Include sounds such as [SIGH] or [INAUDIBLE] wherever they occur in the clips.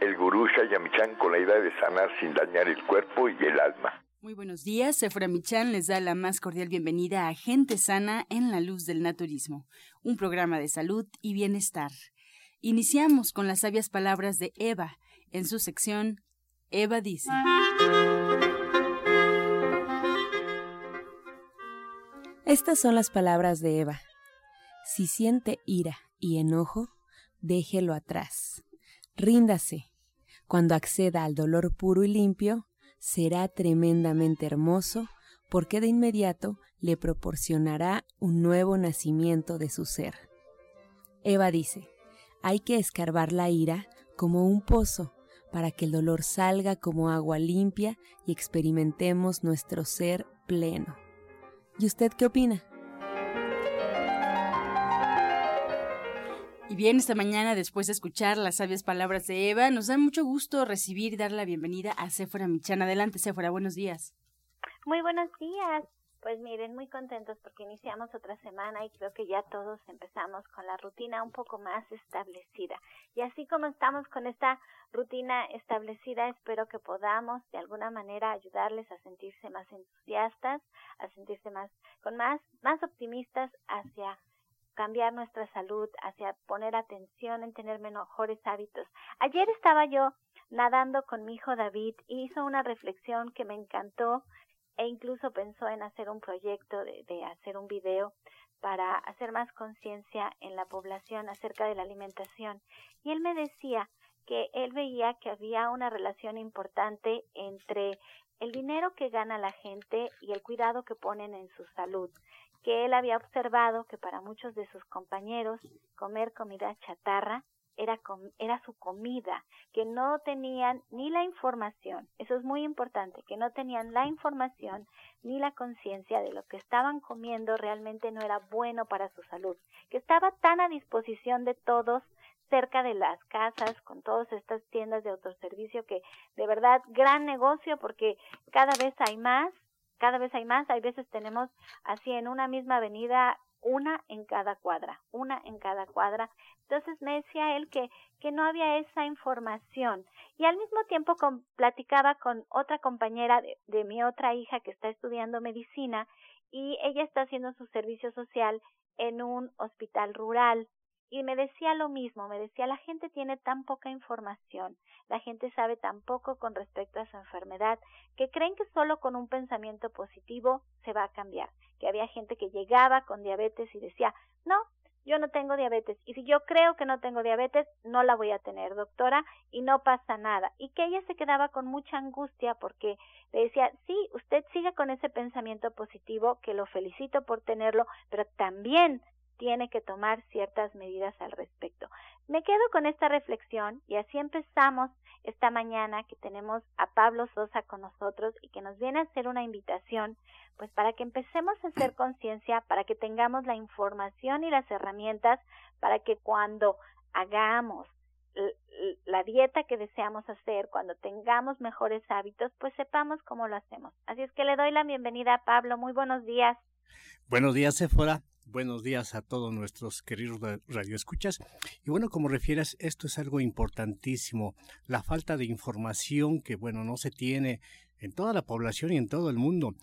el gurú Shayamichan con la idea de sanar sin dañar el cuerpo y el alma. Muy buenos días, Sephora Michan les da la más cordial bienvenida a Gente Sana en la Luz del Naturismo, un programa de salud y bienestar. Iniciamos con las sabias palabras de Eva en su sección Eva dice. Estas son las palabras de Eva. Si siente ira y enojo, déjelo atrás. Ríndase. Cuando acceda al dolor puro y limpio, será tremendamente hermoso porque de inmediato le proporcionará un nuevo nacimiento de su ser. Eva dice, hay que escarbar la ira como un pozo para que el dolor salga como agua limpia y experimentemos nuestro ser pleno. ¿Y usted qué opina? Y bien, esta mañana, después de escuchar las sabias palabras de Eva, nos da mucho gusto recibir y dar la bienvenida a Sephora Michan. Adelante, Sephora, buenos días. Muy buenos días. Pues miren, muy contentos porque iniciamos otra semana y creo que ya todos empezamos con la rutina un poco más establecida. Y así como estamos con esta rutina establecida, espero que podamos de alguna manera ayudarles a sentirse más entusiastas, a sentirse más con más más optimistas hacia cambiar nuestra salud, hacia poner atención en tener mejores hábitos. Ayer estaba yo nadando con mi hijo David y hizo una reflexión que me encantó e incluso pensó en hacer un proyecto de, hacer un video para hacer más conciencia en la población acerca de la alimentación. Y él me decía que él veía que había una relación importante entre el dinero que gana la gente y el cuidado que ponen en su salud, que él había observado que para muchos de sus compañeros comer comida chatarra era, era su comida, que no tenían ni la información, eso es muy importante, que no tenían la información ni la conciencia de lo que estaban comiendo realmente no era bueno para su salud, que estaba tan a disposición de todos cerca de las casas con todas estas tiendas de autoservicio que de verdad gran negocio porque cada vez hay más cada vez hay más, hay veces tenemos así en una misma avenida una en cada cuadra, una en cada cuadra. Entonces me decía él que, que no había esa información. Y al mismo tiempo platicaba con otra compañera de mi otra hija que está estudiando medicina y ella está haciendo su servicio social en un hospital rural y me decía lo mismo, me decía la gente tiene tan poca información, la gente sabe tan poco con respecto a su enfermedad, que creen que solo con un pensamiento positivo se va a cambiar, que había gente que llegaba con diabetes y decía, no, yo no tengo diabetes y si yo creo que no tengo diabetes, no la voy a tener, doctora, y no pasa nada. Y que ella se quedaba con mucha angustia porque le decía, sí, usted siga con ese pensamiento positivo, que lo felicito por tenerlo, pero también tiene que tomar ciertas medidas al respecto. Me quedo con esta reflexión y así empezamos esta mañana que tenemos a Pablo Sosa con nosotros y que nos viene a hacer una invitación, pues para que empecemos a hacer conciencia, para que tengamos la información y las herramientas para que cuando hagamos la dieta que deseamos hacer, cuando tengamos mejores hábitos, pues sepamos cómo lo hacemos. Así es que le doy la bienvenida a Pablo. Muy buenos días. Buenos días, Sephora. Buenos días a todos nuestros queridos radioescuchas. Y bueno, como refieres, esto es algo importantísimo. La falta de información que, bueno, no se tiene en toda la población y en todo el mundo.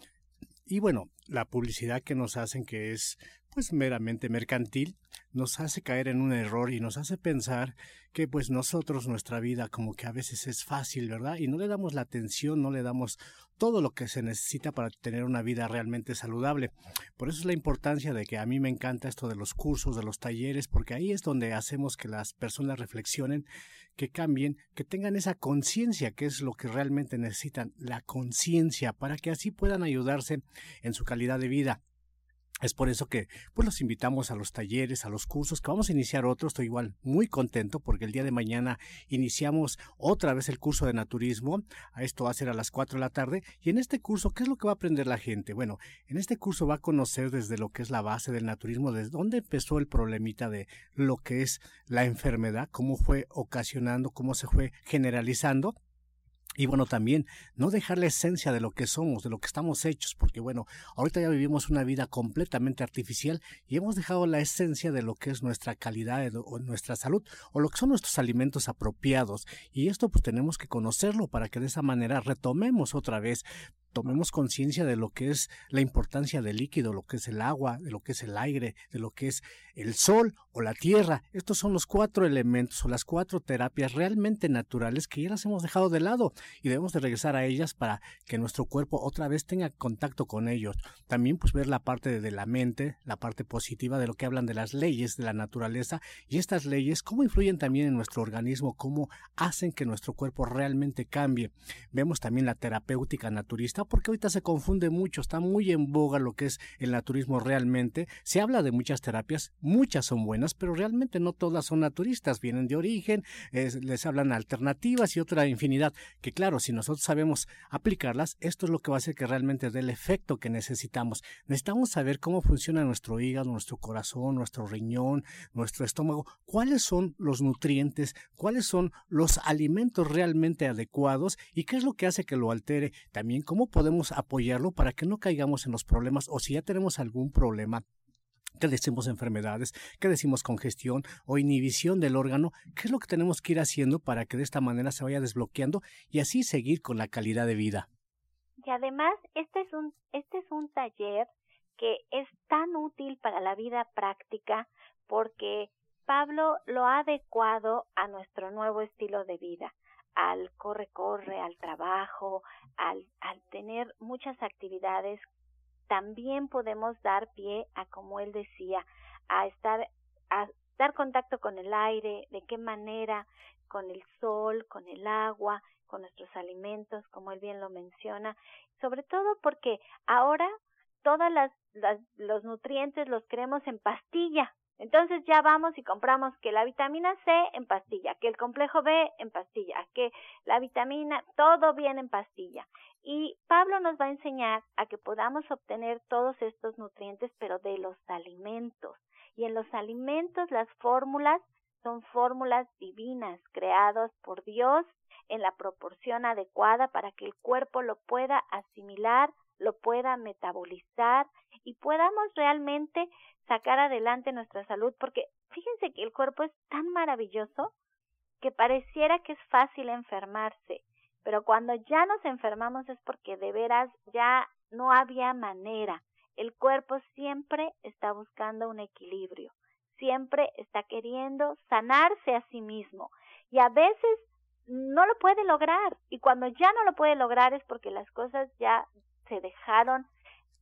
Y bueno, la publicidad que nos hacen, que es pues meramente mercantil, nos hace caer en un error y nos hace pensar que pues nosotros nuestra vida como que a veces es fácil, ¿verdad? Y no le damos la atención, no le damos todo lo que se necesita para tener una vida realmente saludable. Por eso es la importancia de que a mí me encanta esto de los cursos, de los talleres, porque ahí es donde hacemos que las personas reflexionen, que cambien, que tengan esa conciencia, que es lo que realmente necesitan, la conciencia, para que así puedan ayudarse en su calidad de vida. Es por eso que pues los invitamos a los talleres, a los cursos, que vamos a iniciar otros. Estoy igual muy contento porque el día de mañana iniciamos otra vez el curso de naturismo. Esto va a ser a las 4 de la tarde. Y en este curso, ¿qué es lo que va a aprender la gente? Bueno, en este curso va a conocer desde lo que es la base del naturismo, desde dónde empezó el problemita de lo que es la enfermedad, cómo fue ocasionando, cómo se fue generalizando y bueno, también no dejar la esencia de lo que somos, de lo que estamos hechos, porque bueno, ahorita ya vivimos una vida completamente artificial y hemos dejado la esencia de lo que es nuestra calidad o nuestra salud o lo que son nuestros alimentos apropiados. Y esto pues tenemos que conocerlo para que de esa manera retomemos otra vez tomemos conciencia de lo que es la importancia del líquido, lo que es el agua, de lo que es el aire, de lo que es el sol o la tierra. Estos son los cuatro elementos o las cuatro terapias realmente naturales que ya las hemos dejado de lado y debemos de regresar a ellas para que nuestro cuerpo otra vez tenga contacto con ellos. También pues ver la parte de la mente, la parte positiva de lo que hablan de las leyes de la naturaleza y estas leyes cómo influyen también en nuestro organismo, cómo hacen que nuestro cuerpo realmente cambie. Vemos también la terapéutica naturista porque ahorita se confunde mucho, está muy en boga lo que es el naturismo realmente. Se habla de muchas terapias, muchas son buenas, pero realmente no todas son naturistas, vienen de origen, les hablan alternativas y otra infinidad, que claro, si nosotros sabemos aplicarlas, esto es lo que va a hacer que realmente dé el efecto que necesitamos. Necesitamos saber cómo funciona nuestro hígado, nuestro corazón, nuestro riñón, nuestro estómago, cuáles son los nutrientes, cuáles son los alimentos realmente adecuados y qué es lo que hace que lo altere, también cómo podemos apoyarlo para que no caigamos en los problemas o si ya tenemos algún problema que decimos enfermedades, que decimos congestión o inhibición del órgano, qué es lo que tenemos que ir haciendo para que de esta manera se vaya desbloqueando y así seguir con la calidad de vida. Y además, este es un, este es un taller que es tan útil para la vida práctica porque Pablo lo ha adecuado a nuestro nuevo estilo de vida al corre-corre, al trabajo, al, al tener muchas actividades, también podemos dar pie a, como él decía, a estar, a dar contacto con el aire, de qué manera, con el sol, con el agua, con nuestros alimentos, como él bien lo menciona, sobre todo porque ahora todas las, las los nutrientes los queremos en pastilla, entonces ya vamos y compramos que la vitamina C en pastilla, que el complejo B en pastilla, que la vitamina, todo viene en pastilla. Y Pablo nos va a enseñar a que podamos obtener todos estos nutrientes, pero de los alimentos. Y en los alimentos las fórmulas son fórmulas divinas, creadas por Dios en la proporción adecuada para que el cuerpo lo pueda asimilar, lo pueda metabolizar y podamos realmente sacar adelante nuestra salud, porque fíjense que el cuerpo es tan maravilloso que pareciera que es fácil enfermarse, pero cuando ya nos enfermamos es porque de veras ya no había manera. El cuerpo siempre está buscando un equilibrio, siempre está queriendo sanarse a sí mismo y a veces no lo puede lograr y cuando ya no lo puede lograr es porque las cosas ya se dejaron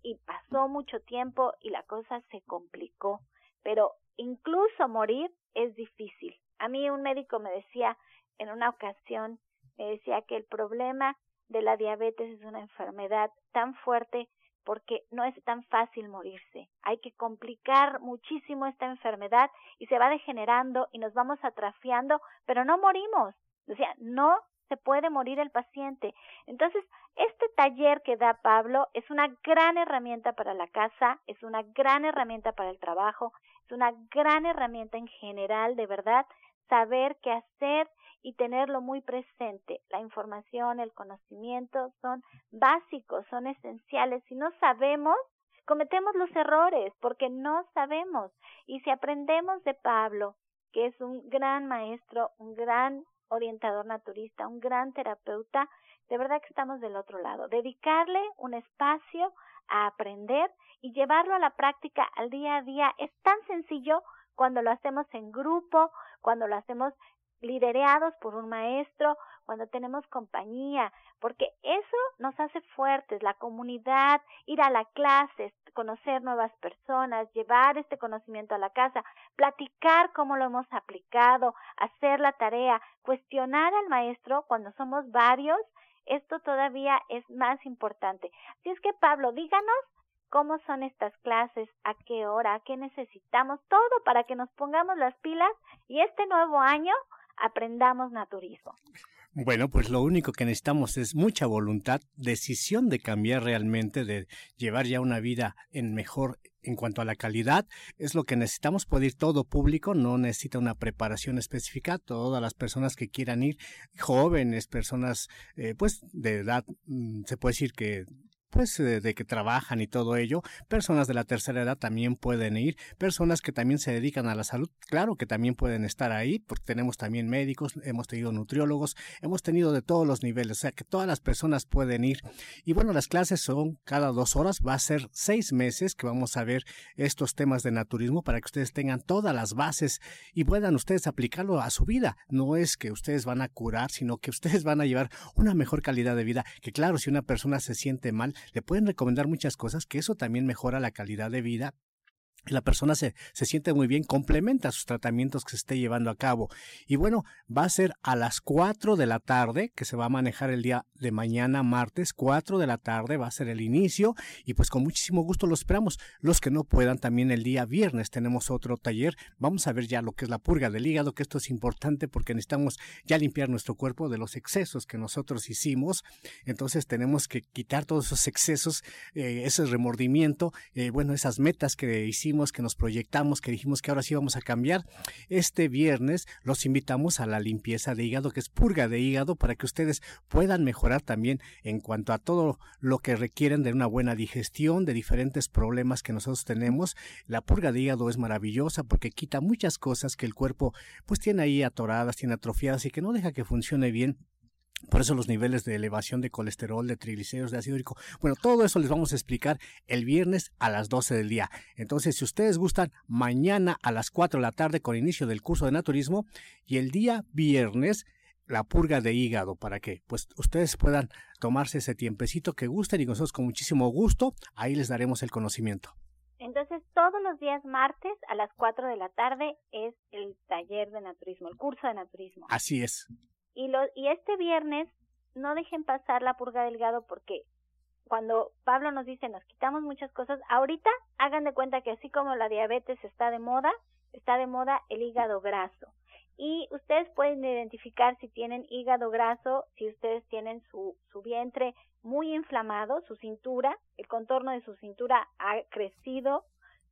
y pasó mucho tiempo y la cosa se complicó. Pero incluso morir es difícil. A mí un médico me decía en una ocasión, me decía que el problema de la diabetes es una enfermedad tan fuerte porque no es tan fácil morirse. Hay que complicar muchísimo esta enfermedad y se va degenerando y nos vamos atrafiando, pero no morimos. O sea, no se puede morir el paciente. Entonces, este taller que da Pablo es una gran herramienta para la casa, es una gran herramienta para el trabajo, es una gran herramienta en general, de verdad, saber qué hacer y tenerlo muy presente. La información, el conocimiento son básicos, son esenciales. Si no sabemos, cometemos los errores porque no sabemos. Y si aprendemos de Pablo, que es un gran maestro, un gran orientador naturista, un gran terapeuta, de verdad que estamos del otro lado. Dedicarle un espacio a aprender y llevarlo a la práctica al día a día es tan sencillo cuando lo hacemos en grupo, cuando lo hacemos liderados por un maestro, cuando tenemos compañía, porque eso nos hace fuertes, la comunidad, ir a la clase, conocer nuevas personas, llevar este conocimiento a la casa, platicar cómo lo hemos aplicado, hacer la tarea, cuestionar al maestro cuando somos varios, esto todavía es más importante. Así es que Pablo, díganos cómo son estas clases, a qué hora, qué necesitamos, todo para que nos pongamos las pilas y este nuevo año aprendamos naturismo. Bueno, pues lo único que necesitamos es mucha voluntad, decisión de cambiar realmente, de llevar ya una vida en mejor en cuanto a la calidad, es lo que necesitamos. Puede ir todo público, no necesita una preparación específica. Todas las personas que quieran ir, jóvenes, personas eh, pues de edad, mm, se puede decir que pues eh, de que trabajan y todo ello. Personas de la tercera edad también pueden ir, personas que también se dedican a la salud, claro que también pueden estar ahí, porque tenemos también médicos, hemos tenido nutriólogos, hemos tenido de todos los niveles, o sea que todas las personas pueden ir. Y bueno, las clases son cada dos horas, va a ser seis meses que vamos a ver estos temas de naturismo para que ustedes tengan todas las bases y puedan ustedes aplicarlo a su vida. No es que ustedes van a curar, sino que ustedes van a llevar una mejor calidad de vida, que claro, si una persona se siente mal, le pueden recomendar muchas cosas, que eso también mejora la calidad de vida la persona se, se, siente muy bien, complementa sus tratamientos que se esté llevando a cabo. Y bueno, va a ser a las 4 de la tarde, que se va a manejar el día de mañana, martes, 4 de la tarde, va a ser el inicio. Y pues con muchísimo gusto lo esperamos. Los que no puedan, también el día viernes tenemos otro taller. Vamos a ver ya lo que es la purga del hígado, que esto es importante porque necesitamos ya limpiar nuestro cuerpo de los excesos que nosotros hicimos. Entonces tenemos que quitar todos esos excesos, eh, ese remordimiento, eh, bueno, esas metas que que nos proyectamos, que dijimos que ahora sí vamos a cambiar. Este viernes los invitamos a la limpieza de hígado, que es purga de hígado, para que ustedes puedan mejorar también en cuanto a todo lo que requieren de una buena digestión, de diferentes problemas que nosotros tenemos. La purga de hígado es maravillosa porque quita muchas cosas que el cuerpo pues tiene ahí atoradas, tiene atrofiadas y que no deja que funcione bien por eso los niveles de elevación de colesterol, de triglicéridos, de ácido úrico. Bueno, todo eso les vamos a explicar el viernes a las 12 del día. Entonces, si ustedes gustan, mañana a las 4 de la tarde con inicio del curso de naturismo y el día viernes la purga de hígado para que pues ustedes puedan tomarse ese tiempecito que gusten y nosotros con muchísimo gusto ahí les daremos el conocimiento. Entonces, todos los días martes a las 4 de la tarde es el taller de naturismo, el curso de naturismo. Así es. Y, lo, y este viernes no dejen pasar la purga del hígado porque cuando Pablo nos dice nos quitamos muchas cosas, ahorita hagan de cuenta que así como la diabetes está de moda, está de moda el hígado graso. Y ustedes pueden identificar si tienen hígado graso, si ustedes tienen su, su vientre muy inflamado, su cintura, el contorno de su cintura ha crecido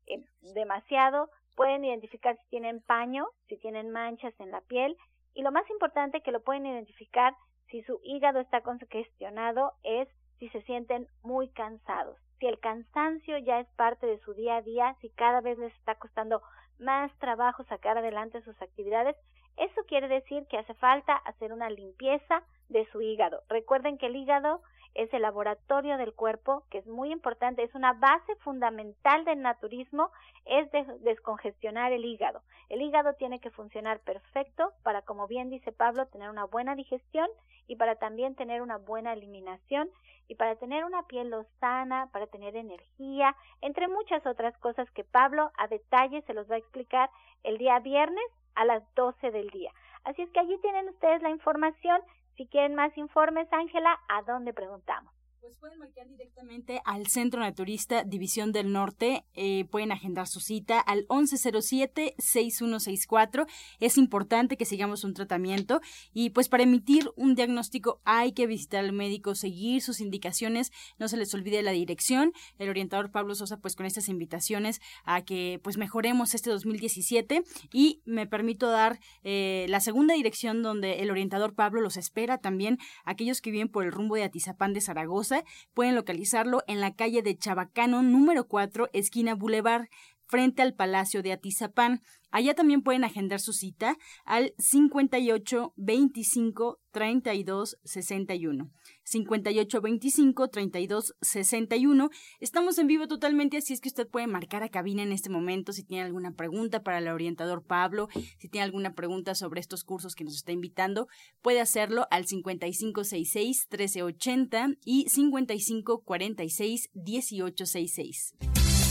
eh, demasiado, pueden identificar si tienen paño, si tienen manchas en la piel, y lo más importante que lo pueden identificar si su hígado está congestionado es si se sienten muy cansados. Si el cansancio ya es parte de su día a día, si cada vez les está costando más trabajo sacar adelante sus actividades, eso quiere decir que hace falta hacer una limpieza de su hígado. Recuerden que el hígado es el laboratorio del cuerpo, que es muy importante, es una base fundamental del naturismo, es descongestionar el hígado. El hígado tiene que funcionar perfecto para, como bien dice Pablo, tener una buena digestión y para también tener una buena eliminación y para tener una piel sana, para tener energía, entre muchas otras cosas que Pablo a detalle se los va a explicar el día viernes a las 12 del día. Así es que allí tienen ustedes la información si quieren más informes, Ángela, ¿a dónde preguntamos? Pues pueden marcar directamente al Centro Naturista División del Norte, eh, pueden agendar su cita al 1107-6164. Es importante que sigamos un tratamiento y pues para emitir un diagnóstico hay que visitar al médico, seguir sus indicaciones, no se les olvide la dirección. El orientador Pablo Sosa pues con estas invitaciones a que pues mejoremos este 2017 y me permito dar eh, la segunda dirección donde el orientador Pablo los espera también aquellos que viven por el rumbo de Atizapán de Zaragoza pueden localizarlo en la calle de Chabacano número 4, esquina Boulevard, frente al Palacio de Atizapán. Allá también pueden agendar su cita al 58 25 32 61. 58 25 32 61. Estamos en vivo totalmente, así es que usted puede marcar a cabina en este momento si tiene alguna pregunta para el orientador Pablo, si tiene alguna pregunta sobre estos cursos que nos está invitando, puede hacerlo al 5566 1380 y 5546 1866.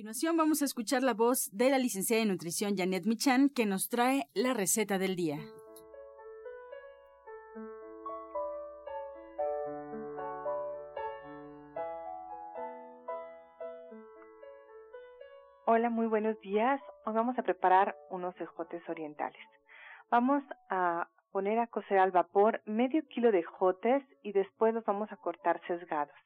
continuación vamos a escuchar la voz de la licenciada en nutrición Janet Michan que nos trae la receta del día. Hola, muy buenos días. Hoy vamos a preparar unos ejotes orientales. Vamos a poner a cocer al vapor medio kilo de ejotes y después los vamos a cortar sesgados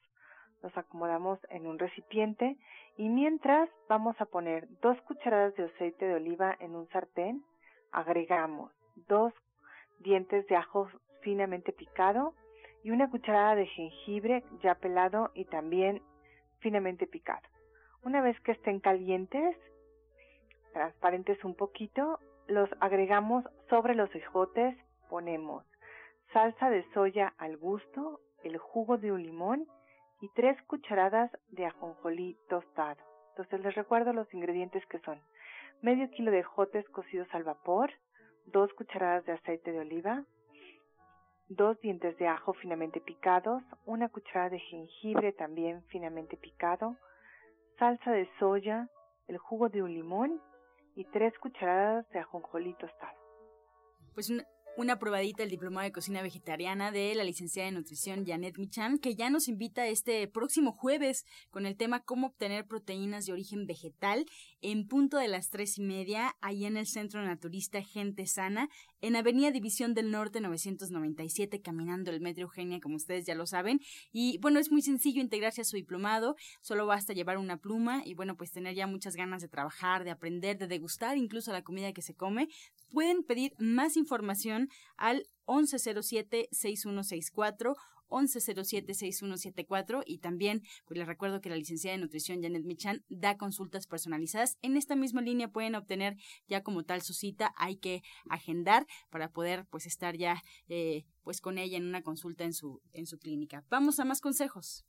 los acomodamos en un recipiente y mientras vamos a poner dos cucharadas de aceite de oliva en un sartén, agregamos dos dientes de ajo finamente picado y una cucharada de jengibre ya pelado y también finamente picado. Una vez que estén calientes, transparentes un poquito, los agregamos sobre los ejotes, ponemos salsa de soya al gusto, el jugo de un limón y tres cucharadas de ajonjolí tostado. Entonces les recuerdo los ingredientes que son medio kilo de jotes cocidos al vapor, dos cucharadas de aceite de oliva, dos dientes de ajo finamente picados, una cucharada de jengibre también finamente picado, salsa de soya, el jugo de un limón y tres cucharadas de ajonjolí tostado. Pues una probadita el diplomado de cocina vegetariana de la licenciada de nutrición Janet Michan, que ya nos invita este próximo jueves con el tema cómo obtener proteínas de origen vegetal en punto de las tres y media, ahí en el Centro Naturista Gente Sana, en Avenida División del Norte 997, caminando el Metro Eugenia, como ustedes ya lo saben. Y bueno, es muy sencillo integrarse a su diplomado, solo basta llevar una pluma y bueno, pues tener ya muchas ganas de trabajar, de aprender, de degustar incluso la comida que se come. Pueden pedir más información al 1107-6164 1107-6174 y también pues les recuerdo que la licenciada de nutrición Janet Michan da consultas personalizadas. En esta misma línea pueden obtener ya como tal su cita, hay que agendar para poder pues estar ya eh, pues con ella en una consulta en su, en su clínica. Vamos a más consejos.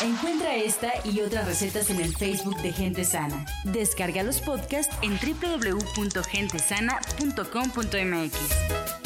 Encuentra esta y otras recetas en el Facebook de Gente Sana. Descarga los podcasts en www.gentesana.com.mx.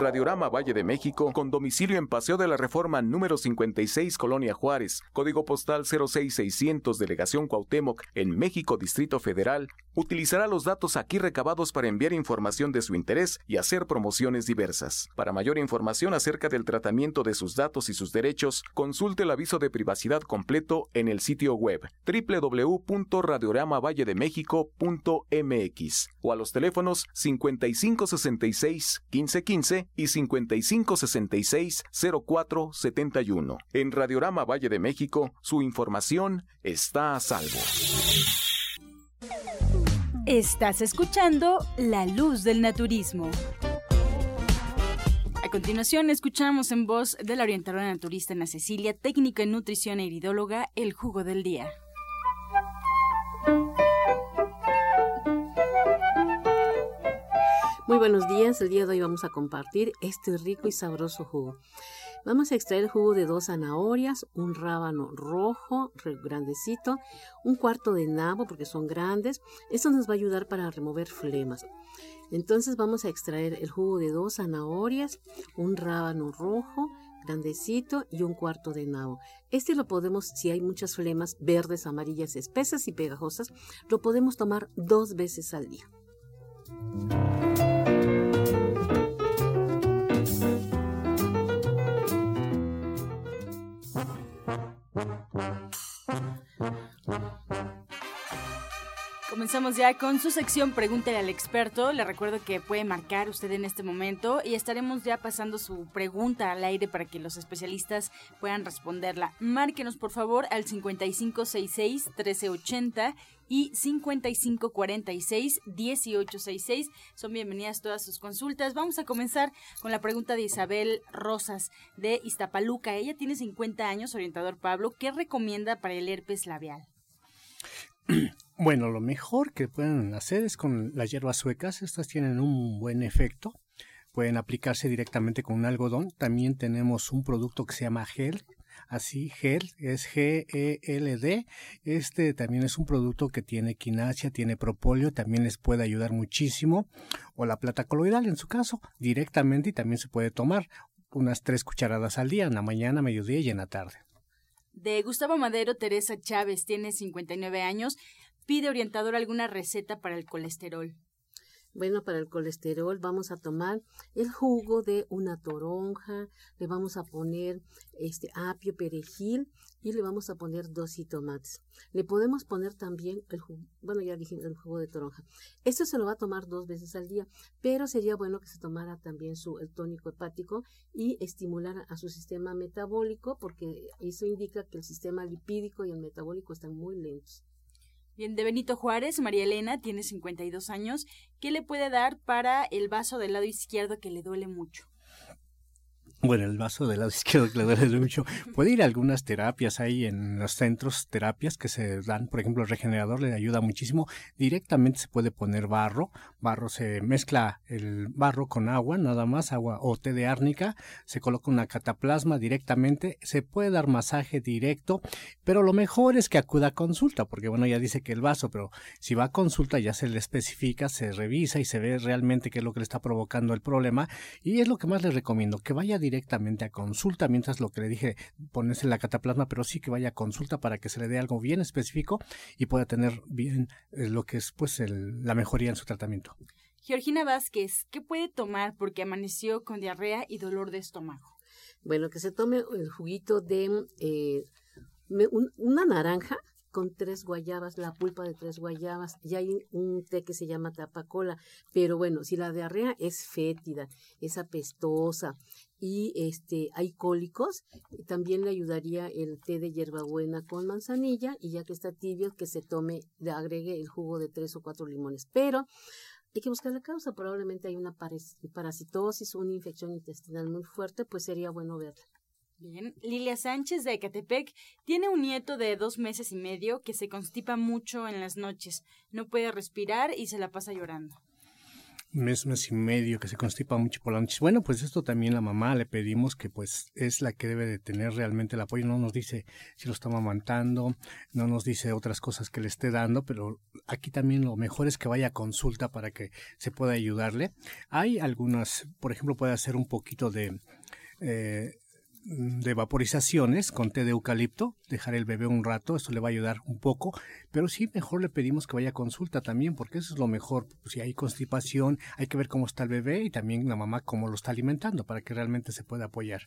Radiorama Valle de México, con domicilio en Paseo de la Reforma número 56, Colonia Juárez, código postal 06600, Delegación Cuauhtémoc, en México, Distrito Federal, utilizará los datos aquí recabados para enviar información de su interés y hacer promociones diversas. Para mayor información acerca del tratamiento de sus datos y sus derechos, consulte el aviso de privacidad completo en el sitio web www.radioramavalle-de-méxico.mx o a los teléfonos 5566 1515 y 5566 0471. En Radiorama Valle de México, su información está a salvo. Estás escuchando La Luz del Naturismo. A continuación, escuchamos en voz de la orientadora naturista Ana Cecilia, técnica en nutrición e iridóloga, el jugo del día. Muy buenos días, el día de hoy vamos a compartir este rico y sabroso jugo. Vamos a extraer el jugo de dos zanahorias, un rábano rojo grandecito, un cuarto de nabo porque son grandes. Esto nos va a ayudar para remover flemas. Entonces vamos a extraer el jugo de dos zanahorias, un rábano rojo grandecito y un cuarto de nabo. Este lo podemos, si hay muchas flemas verdes, amarillas, espesas y pegajosas, lo podemos tomar dos veces al día. Thank you. Comenzamos ya con su sección Pregúntele al experto. Le recuerdo que puede marcar usted en este momento y estaremos ya pasando su pregunta al aire para que los especialistas puedan responderla. Márquenos por favor al 5566-1380 y 5546-1866. Son bienvenidas todas sus consultas. Vamos a comenzar con la pregunta de Isabel Rosas de Iztapaluca. Ella tiene 50 años, orientador Pablo. ¿Qué recomienda para el herpes labial? [CLEARS THROAT] Bueno, lo mejor que pueden hacer es con las hierbas suecas. Estas tienen un buen efecto. Pueden aplicarse directamente con un algodón. También tenemos un producto que se llama gel. Así, gel es G-E-L-D. Este también es un producto que tiene quinasia, tiene propóleo, también les puede ayudar muchísimo. O la plata coloidal en su caso, directamente y también se puede tomar unas tres cucharadas al día, en la mañana, mediodía y en la tarde. De Gustavo Madero, Teresa Chávez tiene 59 años pide orientador alguna receta para el colesterol. Bueno, para el colesterol vamos a tomar el jugo de una toronja, le vamos a poner este apio, perejil y le vamos a poner dos tomates. Le podemos poner también el jugo, bueno, ya dije el jugo de toronja. Esto se lo va a tomar dos veces al día, pero sería bueno que se tomara también su el tónico hepático y estimulara a su sistema metabólico porque eso indica que el sistema lipídico y el metabólico están muy lentos. Bien, de Benito Juárez, María Elena tiene 52 años. ¿Qué le puede dar para el vaso del lado izquierdo que le duele mucho? Bueno, el vaso del lado [LAUGHS] izquierdo que le duele mucho. Puede ir a algunas terapias ahí en los centros, terapias que se dan, por ejemplo, el regenerador le ayuda muchísimo. Directamente se puede poner barro. Barro se mezcla el barro con agua, nada más, agua o té de árnica. Se coloca una cataplasma directamente. Se puede dar masaje directo, pero lo mejor es que acuda a consulta, porque bueno, ya dice que el vaso, pero si va a consulta ya se le especifica, se revisa y se ve realmente qué es lo que le está provocando el problema. Y es lo que más le recomiendo, que vaya directamente a consulta, mientras lo que le dije, ponerse la cataplasma, pero sí que vaya a consulta para que se le dé algo bien específico y pueda tener bien eh, lo que es pues la mejoría en su tratamiento. Georgina Vázquez, ¿qué puede tomar porque amaneció con diarrea y dolor de estómago? Bueno, que se tome el juguito de eh, una naranja con tres guayabas, la pulpa de tres guayabas, y hay un té que se llama tapacola, pero bueno, si la diarrea es fétida, es apestosa y este hay cólicos, también le ayudaría el té de hierbabuena con manzanilla y ya que está tibio que se tome, le agregue el jugo de tres o cuatro limones, pero hay que buscar la causa, probablemente hay una parasitosis, una infección intestinal muy fuerte, pues sería bueno verla. Bien, Lilia Sánchez de Ecatepec tiene un nieto de dos meses y medio que se constipa mucho en las noches, no puede respirar y se la pasa llorando. Mes, mes y medio que se constipa mucho por la noche. Bueno, pues esto también la mamá le pedimos que pues es la que debe de tener realmente el apoyo. No nos dice si lo está amamantando, no nos dice otras cosas que le esté dando, pero aquí también lo mejor es que vaya a consulta para que se pueda ayudarle. Hay algunas, por ejemplo, puede hacer un poquito de... Eh, de vaporizaciones con té de eucalipto, dejar el bebé un rato, esto le va a ayudar un poco, pero sí mejor le pedimos que vaya a consulta también, porque eso es lo mejor. Si hay constipación, hay que ver cómo está el bebé y también la mamá cómo lo está alimentando para que realmente se pueda apoyar.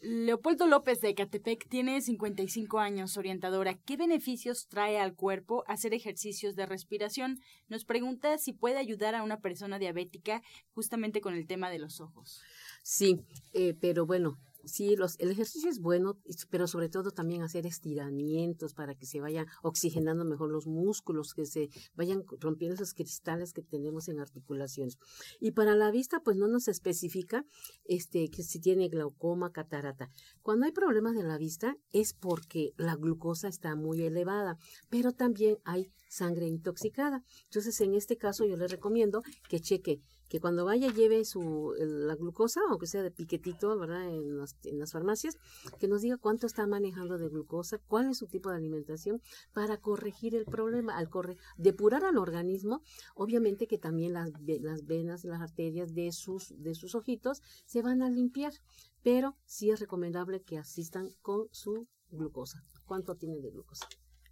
Leopoldo López de Catepec tiene 55 años, orientadora. ¿Qué beneficios trae al cuerpo hacer ejercicios de respiración? Nos pregunta si puede ayudar a una persona diabética justamente con el tema de los ojos. Sí, eh, pero bueno, sí, los, el ejercicio es bueno, pero sobre todo también hacer estiramientos para que se vayan oxigenando mejor los músculos, que se vayan rompiendo esos cristales que tenemos en articulaciones. Y para la vista, pues no nos especifica este, que si tiene glaucoma, catarata. Cuando hay problemas de la vista es porque la glucosa está muy elevada, pero también hay sangre intoxicada. Entonces, en este caso, yo le recomiendo que cheque que cuando vaya lleve su, la glucosa, aunque sea de piquetito, ¿verdad? En las, en las farmacias, que nos diga cuánto está manejando de glucosa, cuál es su tipo de alimentación para corregir el problema, al corre, depurar al organismo, obviamente que también las, las venas, las arterias de sus, de sus ojitos se van a limpiar, pero sí es recomendable que asistan con su glucosa. ¿Cuánto tiene de glucosa?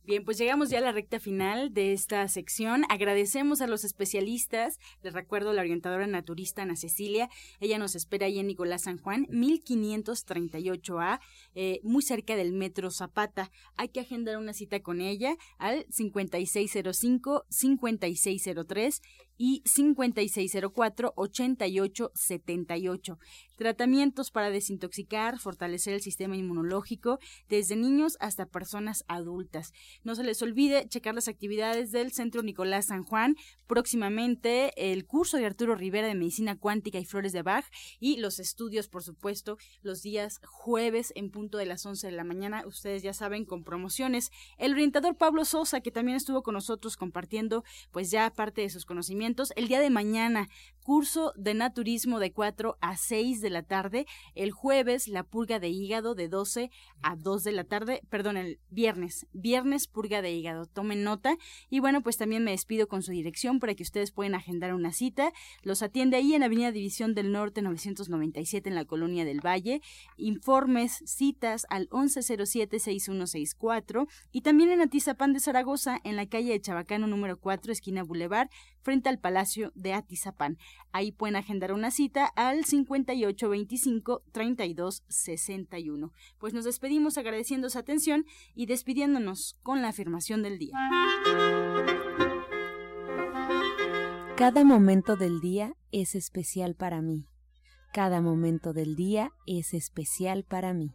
Bien, pues llegamos ya a la recta final de esta sección. Agradecemos a los especialistas. Les recuerdo la orientadora naturista Ana Cecilia. Ella nos espera ahí en Nicolás San Juan, 1538A, eh, muy cerca del Metro Zapata. Hay que agendar una cita con ella al 5605-5603 y 5604-8878. Tratamientos para desintoxicar, fortalecer el sistema inmunológico desde niños hasta personas adultas. No se les olvide checar las actividades del Centro Nicolás San Juan. Próximamente el curso de Arturo Rivera de Medicina Cuántica y Flores de Bach y los estudios, por supuesto, los días jueves en punto de las 11 de la mañana. Ustedes ya saben, con promociones. El orientador Pablo Sosa, que también estuvo con nosotros compartiendo pues ya parte de sus El día de mañana, curso de naturismo de 4 a 6 de la tarde. El jueves, la purga de hígado de 12 a 2 de la tarde. Perdón, el viernes. Viernes, purga de hígado. Tomen nota. Y bueno, pues también me despido con su dirección para que ustedes puedan agendar una cita. Los atiende ahí en Avenida División del Norte 997 en la Colonia del Valle. Informes, citas al 1107-6164 y también en Atizapán de Zaragoza en la calle de Chabacano número 4, esquina Boulevard, frente al Palacio de Atizapán. Ahí pueden agendar una cita al 5825-3261. Pues nos despedimos agradeciendo su atención y despidiéndonos con la afirmación del día. Cada momento del día es especial para mí. Cada momento del día es especial para mí.